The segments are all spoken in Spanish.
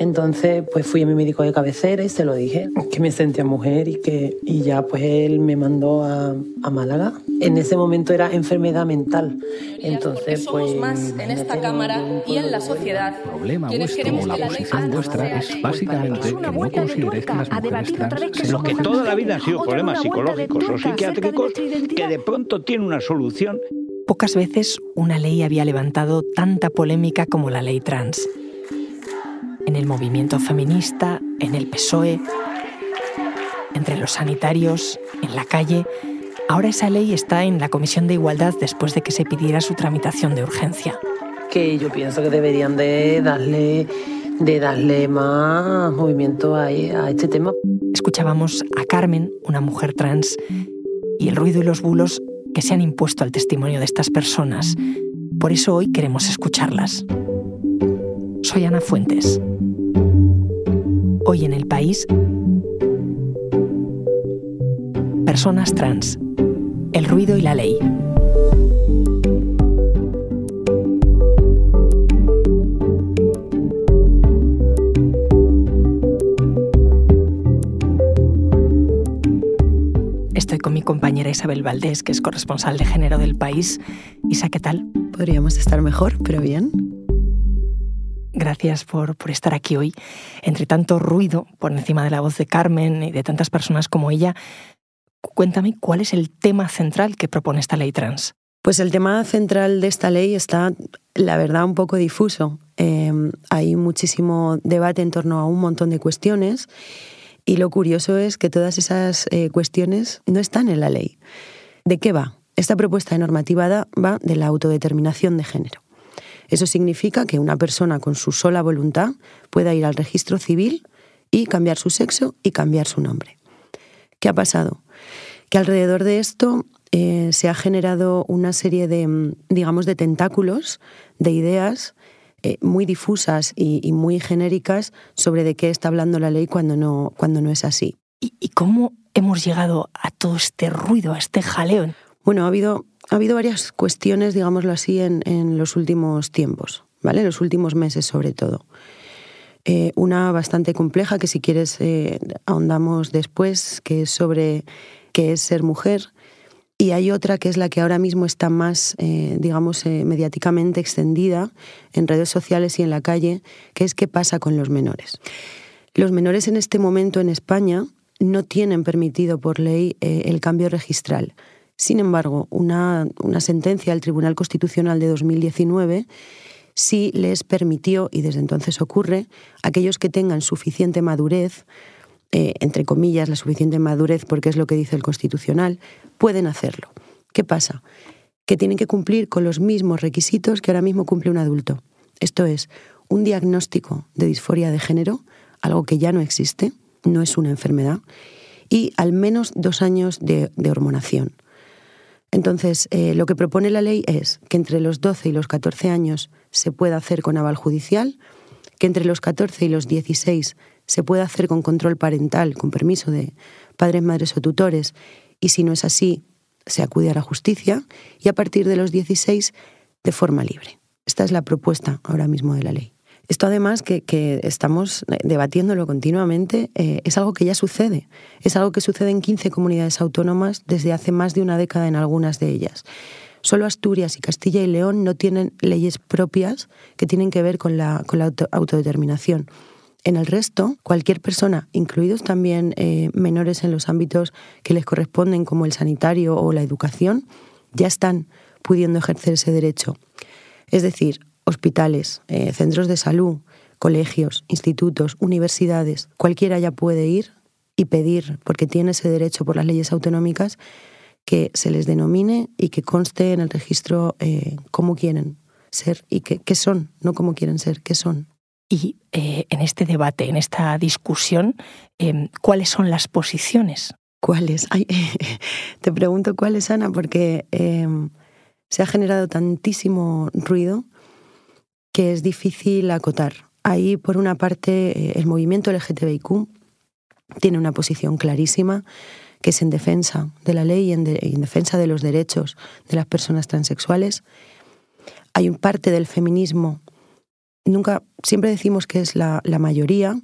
Entonces, pues fui a mi médico de cabecera y se lo dije, que me sentía mujer y que y ya pues él me mandó a, a Málaga. En ese momento era enfermedad mental. Entonces, pues más en esta cámara y en la sociedad. El problema vuestro o la posición vuestra es básicamente que no consideréis que las mujeres trans Lo que toda la vida han sido problemas psicológicos o psiquiátricos que de pronto tiene una solución. Pocas veces una ley había levantado tanta polémica como la ley trans en el movimiento feminista, en el PSOE, entre los sanitarios, en la calle. Ahora esa ley está en la Comisión de Igualdad después de que se pidiera su tramitación de urgencia. Que yo pienso que deberían de darle, de darle más movimiento a, a este tema. Escuchábamos a Carmen, una mujer trans, y el ruido y los bulos que se han impuesto al testimonio de estas personas. Por eso hoy queremos escucharlas. Soy Ana Fuentes. Hoy en el país, personas trans, el ruido y la ley. Estoy con mi compañera Isabel Valdés, que es corresponsal de género del país. Isa, ¿qué tal? Podríamos estar mejor, pero bien. Gracias por, por, estar aquí hoy. Entre tanto ruido por encima de la voz de Carmen y de tantas personas como ella, cuéntame cuál es el tema central que propone esta ley trans. Pues el tema central de esta ley está, la verdad, un poco difuso. Eh, hay muchísimo debate en torno a un montón de cuestiones y lo curioso es que todas esas eh, cuestiones no están en la ley. ¿De qué va? Esta propuesta de normativa va de la autodeterminación de género. Eso significa que una persona con su sola voluntad pueda ir al registro civil y cambiar su sexo y cambiar su nombre. ¿Qué ha pasado? Que alrededor de esto eh, se ha generado una serie de, digamos, de tentáculos, de ideas eh, muy difusas y, y, muy genéricas sobre de qué está hablando la ley cuando no, cuando no es así. ¿Y, ¿Y cómo hemos llegado a todo este ruido, a este jaleo? Bueno, ha habido ha habido varias cuestiones, digámoslo así, en, en, los últimos tiempos, ¿vale? En los últimos meses sobre todo. Eh, una bastante compleja que si quieres eh, ahondamos después, que es sobre qué es ser mujer. Y hay otra que es la que ahora mismo está más, eh, digamos, mediáticamente extendida en redes sociales y en la calle, que es qué pasa con los menores. Los menores en este momento en España no tienen permitido por ley el cambio registral. Sin embargo, una, sentencia del Tribunal Constitucional de 2019 sí les permitió, y desde entonces ocurre, aquellos que tengan suficiente madurez, eh, entre comillas, la suficiente madurez porque es lo que dice el Constitucional, pueden hacerlo. ¿Qué pasa? Que tienen que cumplir con los mismos requisitos que ahora mismo cumple un adulto. Esto es, un diagnóstico de disforia de género, algo que ya no existe, no es una enfermedad, y al menos dos años de hormonación. Entonces, eh, lo que propone la ley es que entre los 12 y los 14 años se pueda hacer con aval judicial, que entre los 14 y los 16 se pueda hacer con control parental, con permiso de padres, madres o tutores, y si no es así, se acude a la justicia, y a partir de los 16 de forma libre. Esta es la propuesta ahora mismo de la ley. Esto además que, estamos debatiéndolo continuamente eh, es algo que ya sucede. Es algo que sucede en 15 comunidades autónomas desde hace más de una década en algunas de ellas. Solo Asturias y Castilla y León no tienen leyes propias que tienen que ver con la, con la auto, autodeterminación. En el resto, cualquier persona, incluidos también eh, menores en los ámbitos que les corresponden, como el sanitario o la educación, ya están pudiendo ejercer ese derecho. Es decir, hospitales, eh, centros de salud, colegios, institutos, universidades, cualquiera ya puede ir y pedir, porque tiene ese derecho por las leyes autonómicas, que se les denomine y que conste en el registro eh, cómo quieren ser y qué, qué son, no cómo quieren ser, qué son. Y eh, en este debate, en esta discusión, eh, ¿cuáles son las posiciones? ¿Cuáles? Ay, te pregunto cuáles, Ana, porque eh, se ha generado tantísimo ruido que es difícil acotar. Ahí, por una parte, eh, el movimiento LGTBIQ tiene una posición clarísima, que es en defensa de la ley y en, en defensa de los derechos de las personas transexuales. Hay un parte del feminismo nunca, siempre decimos que es la, mayoría,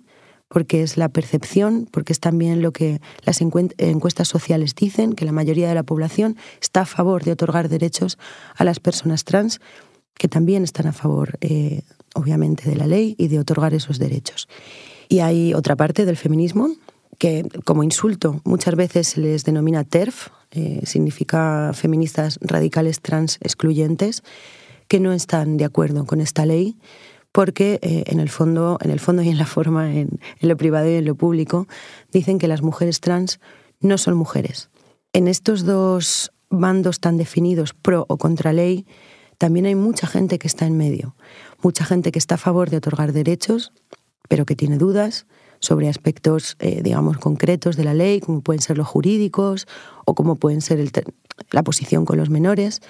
porque es la percepción, porque es también lo que las encuestas sociales dicen, que la mayoría de la población está a favor de otorgar derechos a las personas trans, que también están a favor, eh, obviamente, de la ley y de otorgar esos derechos. Y hay otra parte del feminismo que, como insulto, muchas veces se les denomina TERF, eh, significa feministas radicales trans excluyentes, que no están de acuerdo con esta ley porque eh, en, el fondo, en el fondo y en la forma, en, lo privado y en lo público, dicen que las mujeres trans no son mujeres. En estos dos bandos tan definidos, pro o contra ley, también hay mucha gente que está en medio, mucha gente que está a favor de otorgar derechos, pero que tiene dudas sobre aspectos, eh, digamos, concretos de la ley, como pueden ser los jurídicos o como pueden ser la posición con los menores.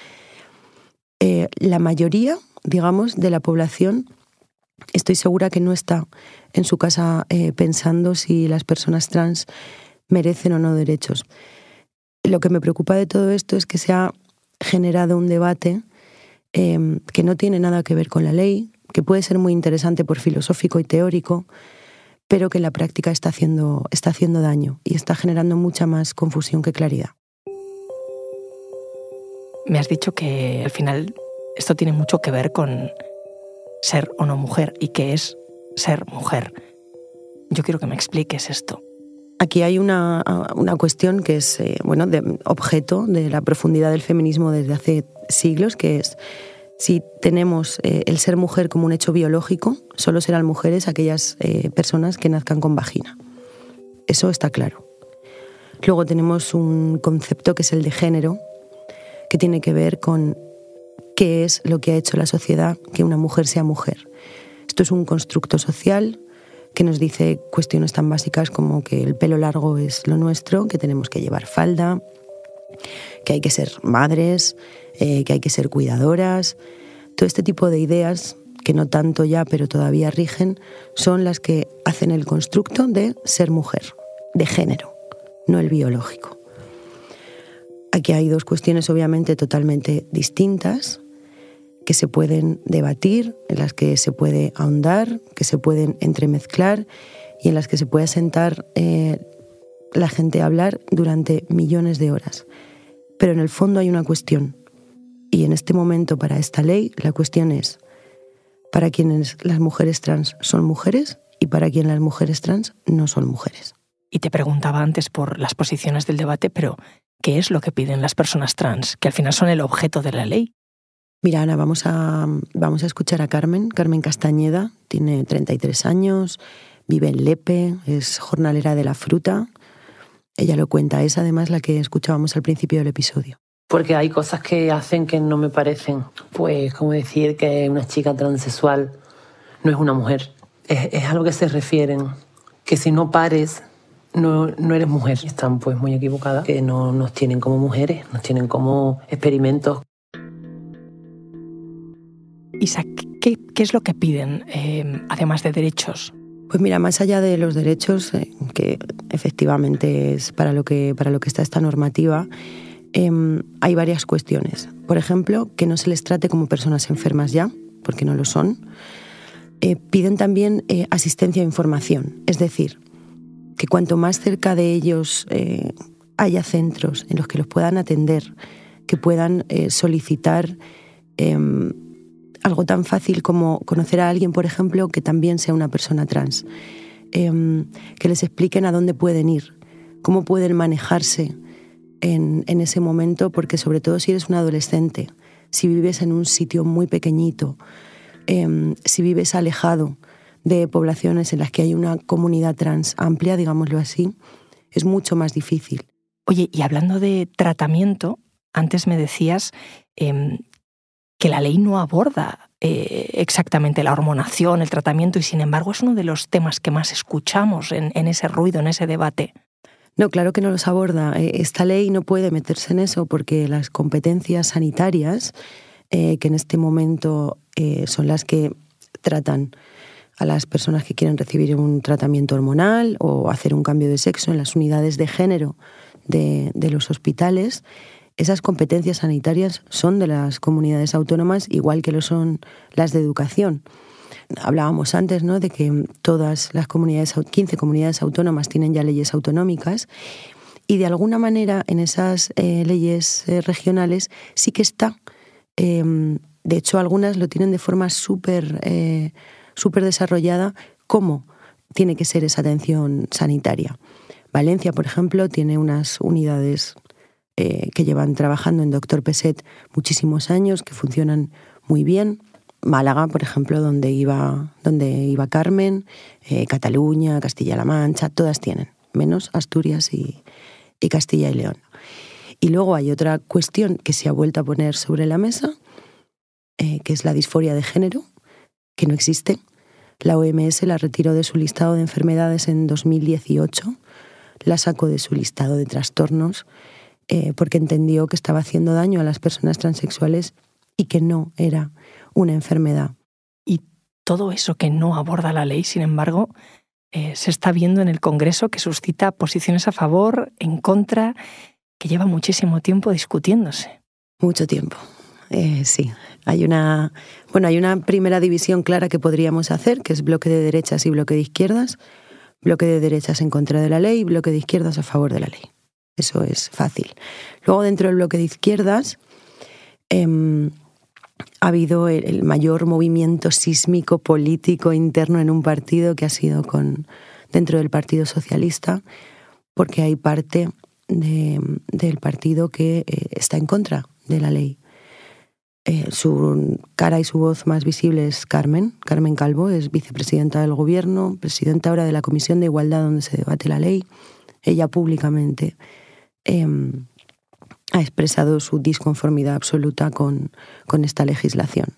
Eh, la mayoría, digamos, de la población estoy segura que no está en su casa eh, pensando si las personas trans merecen o no derechos. Lo que me preocupa de todo esto es que se ha generado un debate em, que no tiene nada que ver con la ley, que puede ser muy interesante por filosófico y teórico, pero que en la práctica está haciendo, está haciendo daño y está generando mucha más confusión que claridad. Me has dicho que al final esto tiene mucho que ver con ser o no mujer y qué es ser mujer. Yo quiero que me expliques esto. Aquí hay una, cuestión que es eh, bueno, de objeto de la profundidad del feminismo desde hace siglos, que es si tenemos eh, el ser mujer como un hecho biológico, solo serán mujeres aquellas eh, personas que nazcan con vagina. Eso está claro. Luego tenemos un concepto que es el de género, que tiene que ver con qué es lo que ha hecho la sociedad que una mujer sea mujer. Esto es un constructo social que nos dice cuestiones tan básicas como que el pelo largo es lo nuestro, que tenemos que llevar falda, que hay que ser madres, eh, que hay que ser cuidadoras. Todo este tipo de ideas, que no tanto ya, pero todavía rigen, son las que hacen el constructo de ser mujer, de género, no el biológico. Aquí hay dos cuestiones obviamente totalmente distintas que se pueden debatir, en las que se puede ahondar, que se pueden entremezclar y en las que se puede sentar eh, la gente a hablar durante millones de horas. Pero en el fondo hay una cuestión. Y en este momento, para esta ley, la cuestión es, para quienes las mujeres trans son mujeres y para quienes las mujeres trans no son mujeres. Y te preguntaba antes por las posiciones del debate, pero ¿qué es lo que piden las personas trans, que al final son el objeto de la ley? Mira, Ana, vamos a, vamos a escuchar a Carmen. Carmen Castañeda tiene 33 años, vive en Lepe, es jornalera de la fruta. Ella lo cuenta, es además la que escuchábamos al principio del episodio. Porque hay cosas que hacen que no me parecen. Pues como decir que una chica transexual no es una mujer. Es, es a lo que se refieren. Que si no pares, no, no, eres mujer. Están pues muy equivocadas, que no nos tienen como mujeres, nos tienen como experimentos. Isaac, ¿qué, es lo que piden, eh, además de derechos? Pues mira, más allá de los derechos, eh, que efectivamente es para lo que, para lo que está esta normativa, em, hay varias cuestiones. Por ejemplo, que no se les trate como personas enfermas ya, porque no lo son. Eh, piden también asistencia e información, es decir, que cuanto más cerca de ellos haya centros en los que los puedan atender, que puedan solicitar em, algo tan fácil como conocer a alguien, por ejemplo, que también sea una persona trans, em, que les expliquen a dónde pueden ir, cómo pueden manejarse en, ese momento, porque sobre todo si eres un adolescente, si vives en un sitio muy pequeñito, em, si vives alejado de poblaciones en las que hay una comunidad trans amplia, digámoslo así, es mucho más difícil. Oye, y hablando de tratamiento, antes me decías em, que la ley no aborda eh, exactamente la hormonación, el tratamiento, y sin embargo es uno de los temas que más escuchamos en, ese ruido, en ese debate. No, claro que no los aborda. Eh, esta ley no puede meterse en eso porque las competencias sanitarias, eh, que en este momento son las que tratan a las personas que quieren recibir un tratamiento hormonal o hacer un cambio de sexo en las unidades de género de, de los hospitales, esas competencias sanitarias son de las comunidades autónomas, igual que lo son las de educación. Hablábamos antes ¿no? de que todas las comunidades, 15 comunidades autónomas tienen ya leyes autonómicas y de alguna manera en esas eh, leyes eh, regionales sí que está. Em, de hecho, algunas lo tienen de forma súper eh, desarrollada cómo tiene que ser esa atención sanitaria. Valencia, por ejemplo, tiene unas unidades que llevan trabajando en Doctor Peset muchísimos años, que funcionan muy bien. Málaga, por ejemplo, donde iba, donde iba Carmen, Cataluña, Castilla-La Mancha, todas tienen, menos Asturias y, y Castilla y León. Y luego hay otra cuestión que se ha vuelto a poner sobre la mesa, eh, que es la disforia de género, que no existe. La OMS la retiró de su listado de enfermedades en 2018, la sacó de su listado de trastornos, eh, porque entendió que estaba haciendo daño a las personas transexuales y que no era una enfermedad. Y todo eso que no aborda la ley, sin embargo, eh, se está viendo en el Congreso que suscita posiciones a favor, en contra, que lleva muchísimo tiempo discutiéndose. Mucho tiempo. Eh, sí, hay una, bueno, hay una primera división clara que podríamos hacer, que es bloque de derechas y bloque de izquierdas. Bloque de derechas en contra de la ley, bloque de izquierdas a favor de la ley. Eso es fácil. Luego, dentro del bloque de izquierdas, em, ha habido el, mayor movimiento sísmico político interno en un partido que ha sido con, dentro del Partido Socialista, porque hay parte del partido que eh, está en contra de la ley. Eh, su cara y su voz más visible es Carmen. Carmen Calvo es vicepresidenta del Gobierno, presidenta ahora de la Comisión de Igualdad donde se debate la ley. Ella públicamente em, ha expresado su disconformidad absoluta con, esta legislación.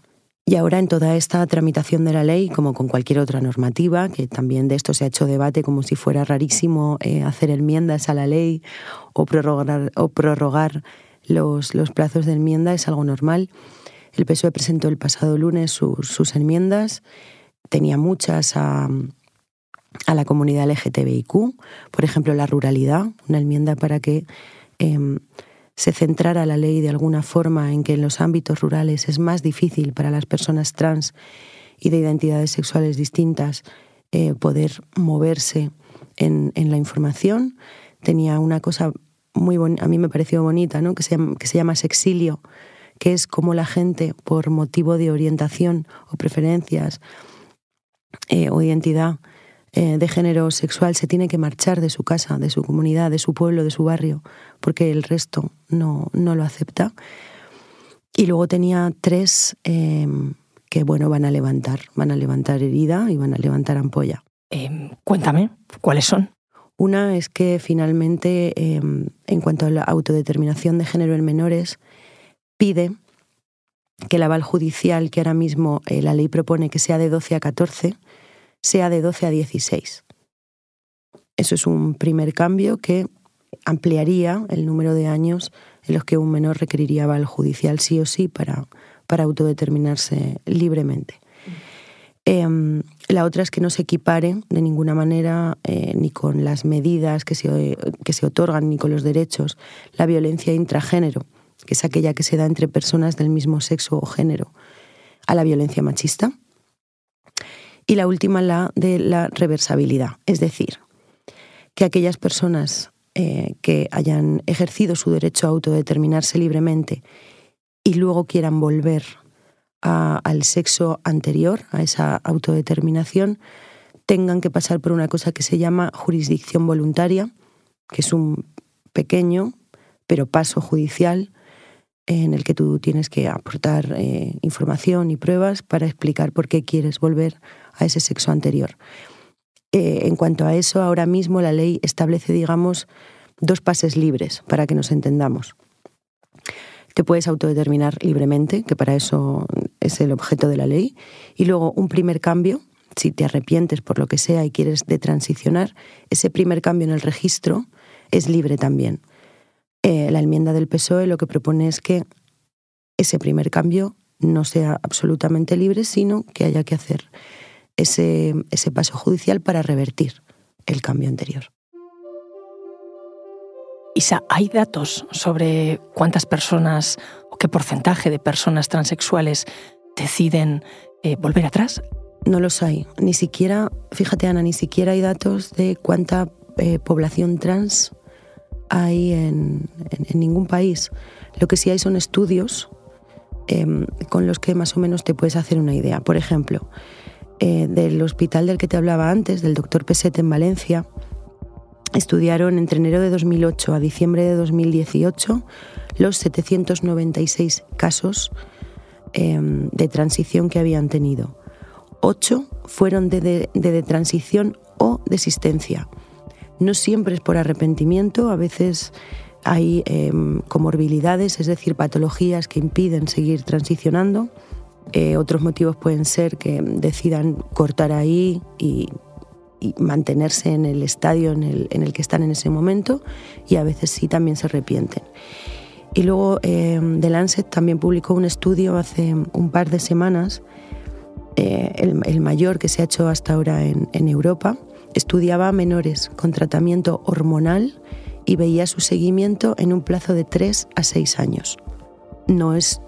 Y ahora en toda esta tramitación de la ley, como con cualquier otra normativa, que también de esto se ha hecho debate como si fuera rarísimo eh, hacer enmiendas a la ley o prorrogar, o prorrogar los, los, plazos de enmienda, es algo normal. El PSOE presentó el pasado lunes sus enmiendas, tenía muchas a, la comunidad LGTBIQ, por ejemplo, la ruralidad, una enmienda para que... Em, se centrara la ley de alguna forma en que en los ámbitos rurales es más difícil para las personas trans y de identidades sexuales distintas eh, poder moverse en, la información. Tenía una cosa muy a mí me pareció bonita, ¿no? que, se llama, que se llama sexilio, que es como la gente, por motivo de orientación o preferencias eh, o identidad, eh, de género sexual se tiene que marchar de su casa, de su comunidad, de su pueblo, de su barrio, porque el resto no, no lo acepta. Y luego tenía tres em, que, bueno, van a levantar, van a levantar herida y van a levantar ampolla. Em, cuéntame, ¿cuáles son? Una es que finalmente, em, en cuanto a la autodeterminación de género en menores, pide que el aval judicial que ahora mismo eh, la ley propone que sea de 12 a 14, sea de 12 a 16. Eso es un primer cambio que ampliaría el número de años en los que un menor requeriría aval judicial sí o sí para, para autodeterminarse libremente. Em, la otra es que no se equipare de ninguna manera eh, ni con las medidas que se, que se otorgan ni con los derechos la violencia intragénero, que es aquella que se da entre personas del mismo sexo o género, a la violencia machista, y la última, la de la reversibilidad, es decir, que aquellas personas eh, que hayan ejercido su derecho a autodeterminarse libremente y luego quieran volver al sexo anterior, a esa autodeterminación, tengan que pasar por una cosa que se llama jurisdicción voluntaria, que es un pequeño pero paso judicial en el que tú tienes que aportar eh, información y pruebas para explicar por qué quieres volver a ese sexo anterior. Eh, en cuanto a eso, ahora mismo la ley establece, digamos, dos pases libres para que nos entendamos. Te puedes autodeterminar libremente, que para eso es el objeto de la ley, y luego un primer cambio, si te arrepientes por lo que sea y quieres de transicionar, ese primer cambio en el registro es libre también. Eh, la enmienda del PSOE lo que propone es que ese primer cambio no sea absolutamente libre, sino que haya que hacer ese, ese paso judicial para revertir el cambio anterior. Isa, ¿hay datos sobre cuántas personas o qué porcentaje de personas transexuales deciden eh, volver atrás? No los hay. Ni siquiera, fíjate Ana, ni siquiera hay datos de cuánta eh, población trans hay en, ningún país. Lo que sí hay son estudios em, con los que más o menos te puedes hacer una idea. Por ejemplo, eh, del hospital del que te hablaba antes, del doctor Peset en Valencia, estudiaron entre enero de 2008 a diciembre de 2018 los 796 casos em, de transición que habían tenido. Ocho fueron de, de, transición o desistencia. No siempre es por arrepentimiento, a veces hay em, comorbilidades, es decir, patologías que impiden seguir transicionando. Eh, otros motivos pueden ser que decidan cortar ahí y mantenerse en el estadio en el, que están en ese momento y a veces sí también se arrepienten. Y luego eh, The Lancet también publicó un estudio hace un par de semanas, eh, el, mayor que se ha hecho hasta ahora en, en Europa, estudiaba a menores con tratamiento hormonal y veía su seguimiento en un plazo de 3 a 6 años. No es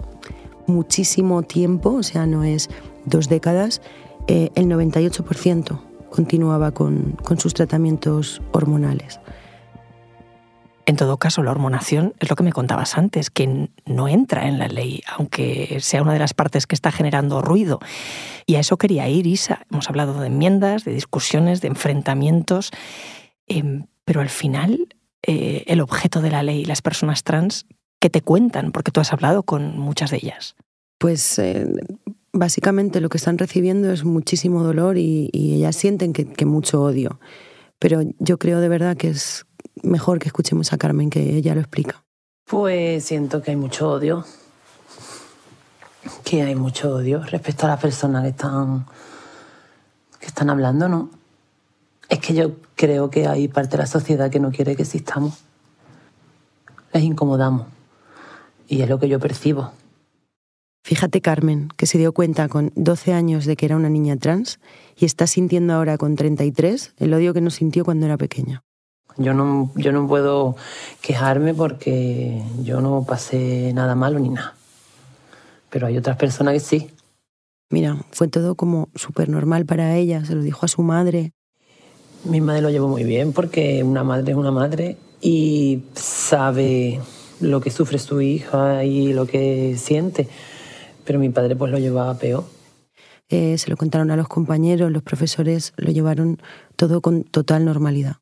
muchísimo tiempo, o sea, no es dos décadas, eh, el 98% continuaba con, sus tratamientos hormonales. En todo caso, la hormonación es lo que me contabas antes, que no entra en la ley, aunque sea una de las partes que está generando ruido. Y a eso quería ir, Isa. Hemos hablado de enmiendas, de discusiones, de enfrentamientos, em, pero al final eh, el objeto de la ley, las personas trans, ¿qué te cuentan? Porque tú has hablado con muchas de ellas. Pues eh, básicamente lo que están recibiendo es muchísimo dolor y, ellas sienten que, mucho odio. Pero yo creo de verdad que es mejor que escuchemos a Carmen, que ella lo explica. Pues siento que hay mucho odio. Que hay mucho odio respecto a las personas que están, que están hablando, ¿no? Es que yo creo que hay parte de la sociedad que no quiere que existamos. Les incomodamos. Y es lo que yo percibo. Fíjate Carmen, que se dio cuenta con 12 años de que era una niña trans y está sintiendo ahora con 33 el odio que no sintió cuando era pequeña. Yo no, yo no puedo quejarme porque yo no pasé nada malo ni nada. Pero hay otras personas que sí. Mira, fue todo como súper normal para ella, se lo dijo a su madre. Mi madre lo llevó muy bien porque una madre es una madre y sabe lo que sufre su hija y lo que siente pero mi padre pues lo llevaba peor. Eh, se lo contaron a los compañeros, los profesores lo llevaron todo con total normalidad.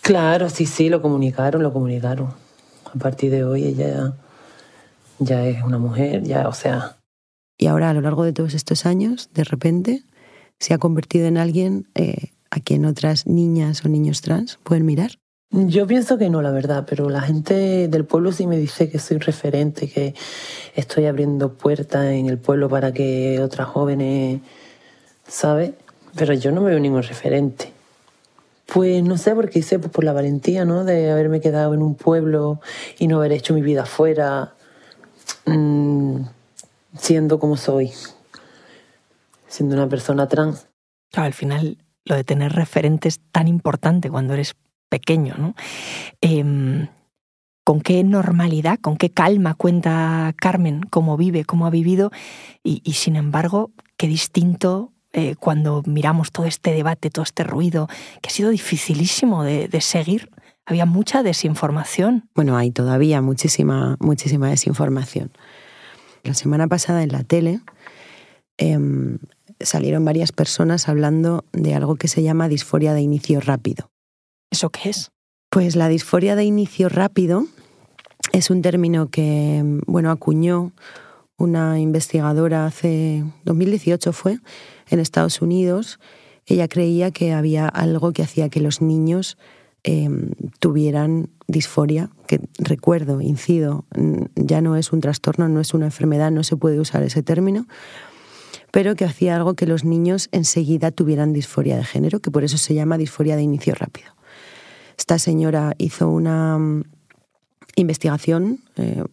Claro, sí, sí, lo comunicaron, lo comunicaron. A partir de hoy ella ya es una mujer, ya, o sea... Y ahora, a lo largo de todos estos años, de repente, se ha convertido en alguien eh, a quien otras niñas o niños trans pueden mirar. Yo pienso que no, la verdad, pero la gente del pueblo sí me dice que soy referente, que estoy abriendo puertas en el pueblo para que otras jóvenes, ¿sabes? Pero yo no me veo ningún referente. Pues no sé, porque hice pues, por la valentía, ¿no? De haberme quedado en un pueblo y no haber hecho mi vida afuera, mm, siendo como soy, siendo una persona trans. Claro, al final lo de tener referentes es tan importante cuando eres pequeño. ¿no? Em, ¿Con qué normalidad, con qué calma cuenta Carmen cómo vive, cómo ha vivido? Y, sin embargo, qué distinto eh, cuando miramos todo este debate, todo este ruido, que ha sido dificilísimo de, seguir. Había mucha desinformación. Bueno, hay todavía muchísima, muchísima desinformación. La semana pasada en la tele em, salieron varias personas hablando de algo que se llama disforia de inicio rápido. ¿Eso qué es? Pues la disforia de inicio rápido es un término que, bueno, acuñó una investigadora hace 2018 fue en Estados Unidos. Ella creía que había algo que hacía que los niños em, tuvieran disforia, que recuerdo, incido, ya no es un trastorno, no es una enfermedad, no se puede usar ese término, pero que hacía algo que los niños enseguida tuvieran disforia de género, que por eso se llama disforia de inicio rápido. Esta señora hizo una mm, investigación, eh,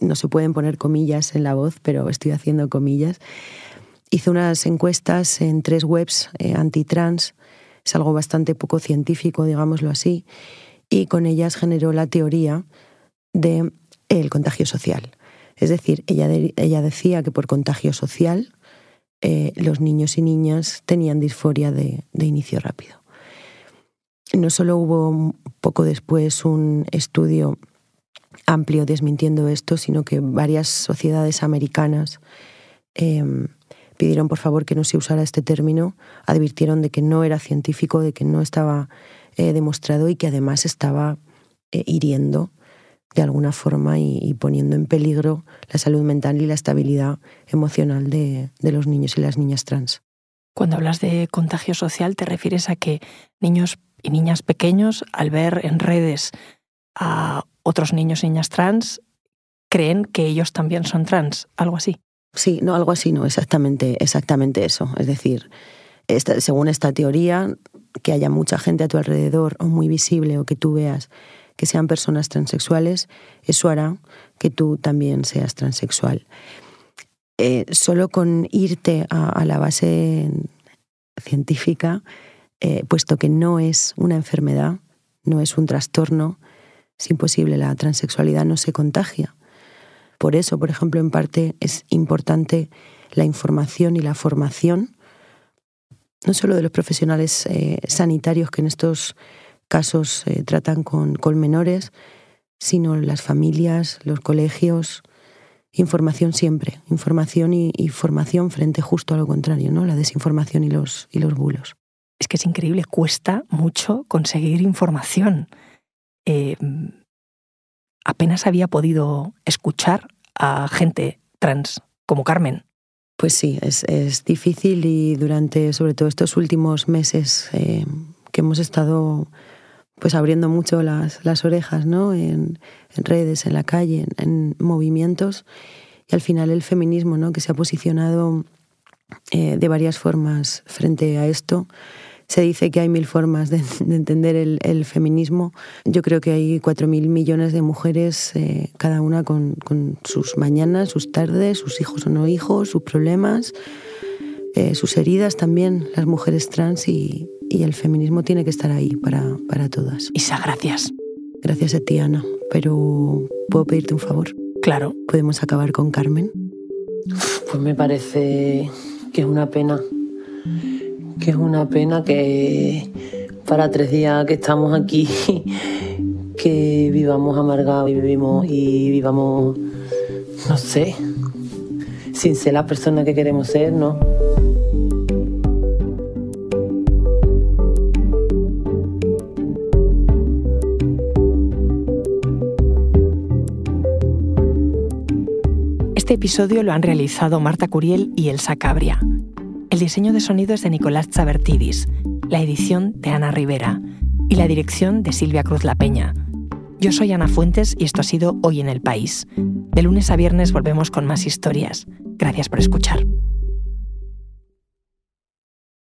no se pueden poner comillas en la voz, pero estoy haciendo comillas. Hizo unas encuestas en tres webs eh, antitrans, es algo bastante poco científico, digámoslo así, y con ellas generó la teoría del el contagio social. Es decir, ella, ella decía que por contagio social eh, los niños y niñas tenían disforia de, de inicio rápido. No solo hubo poco después un estudio amplio desmintiendo esto, sino que varias sociedades americanas em, pidieron por favor que no se usara este término, advirtieron de que no era científico, de que no estaba eh, demostrado y que además estaba eh, hiriendo de alguna forma y, poniendo en peligro la salud mental y la estabilidad emocional de, de los niños y las niñas trans. Cuando hablas de contagio social, ¿te refieres a que niños y niñas pequeños, al ver en redes a otros niños y niñas trans, creen que ellos también son trans, algo así. Sí, no, algo así, no, exactamente, exactamente eso. Es decir, según esta teoría, que haya mucha gente a tu alrededor o muy visible o que tú veas que sean personas transexuales, eso hará que tú también seas transexual. Eh, solo con irte a, la base científica, eh, puesto que no es una enfermedad, no es un trastorno, es imposible, la transexualidad no se contagia. Por eso, por ejemplo, en parte es importante la información y la formación, no solo de los profesionales eh, sanitarios que en estos casos eh, tratan con, menores, sino las familias, los colegios, información siempre, información y, formación frente justo a lo contrario, ¿no? La desinformación y los, y los bulos. Es que es increíble, cuesta mucho conseguir información. Eh, apenas había podido escuchar a gente trans como Carmen. Pues sí, es, difícil y durante sobre todo estos últimos meses eh, que hemos estado pues abriendo mucho las, las orejas ¿no? En, redes, en la calle, en, movimientos y al final el feminismo ¿no? que se ha posicionado eh, de varias formas frente a esto se dice que hay mil formas de, entender el, feminismo. Yo creo que hay cuatro mil millones de mujeres, eh, cada una con, sus mañanas, sus tardes, sus hijos o no hijos, sus problemas, eh, sus heridas también, las mujeres trans y, el feminismo tiene que estar ahí para, para todas. Isa, gracias. Gracias a ti, Ana. Pero, ¿puedo pedirte un favor? Claro. ¿Podemos acabar con Carmen? Pues me parece que es una pena que es una pena que para tres días que estamos aquí, que vivamos amargados y vivimos y vivamos, no sé, sin ser la persona que queremos ser, ¿no? Este episodio lo han realizado Marta Curiel y Elsa Cabria. El diseño de sonido es de Nicolás Chabertidis, la edición de Ana Rivera y la dirección de Silvia Cruz La Peña. Yo soy Ana Fuentes y esto ha sido Hoy en el País. De lunes a viernes volvemos con más historias. Gracias por escuchar.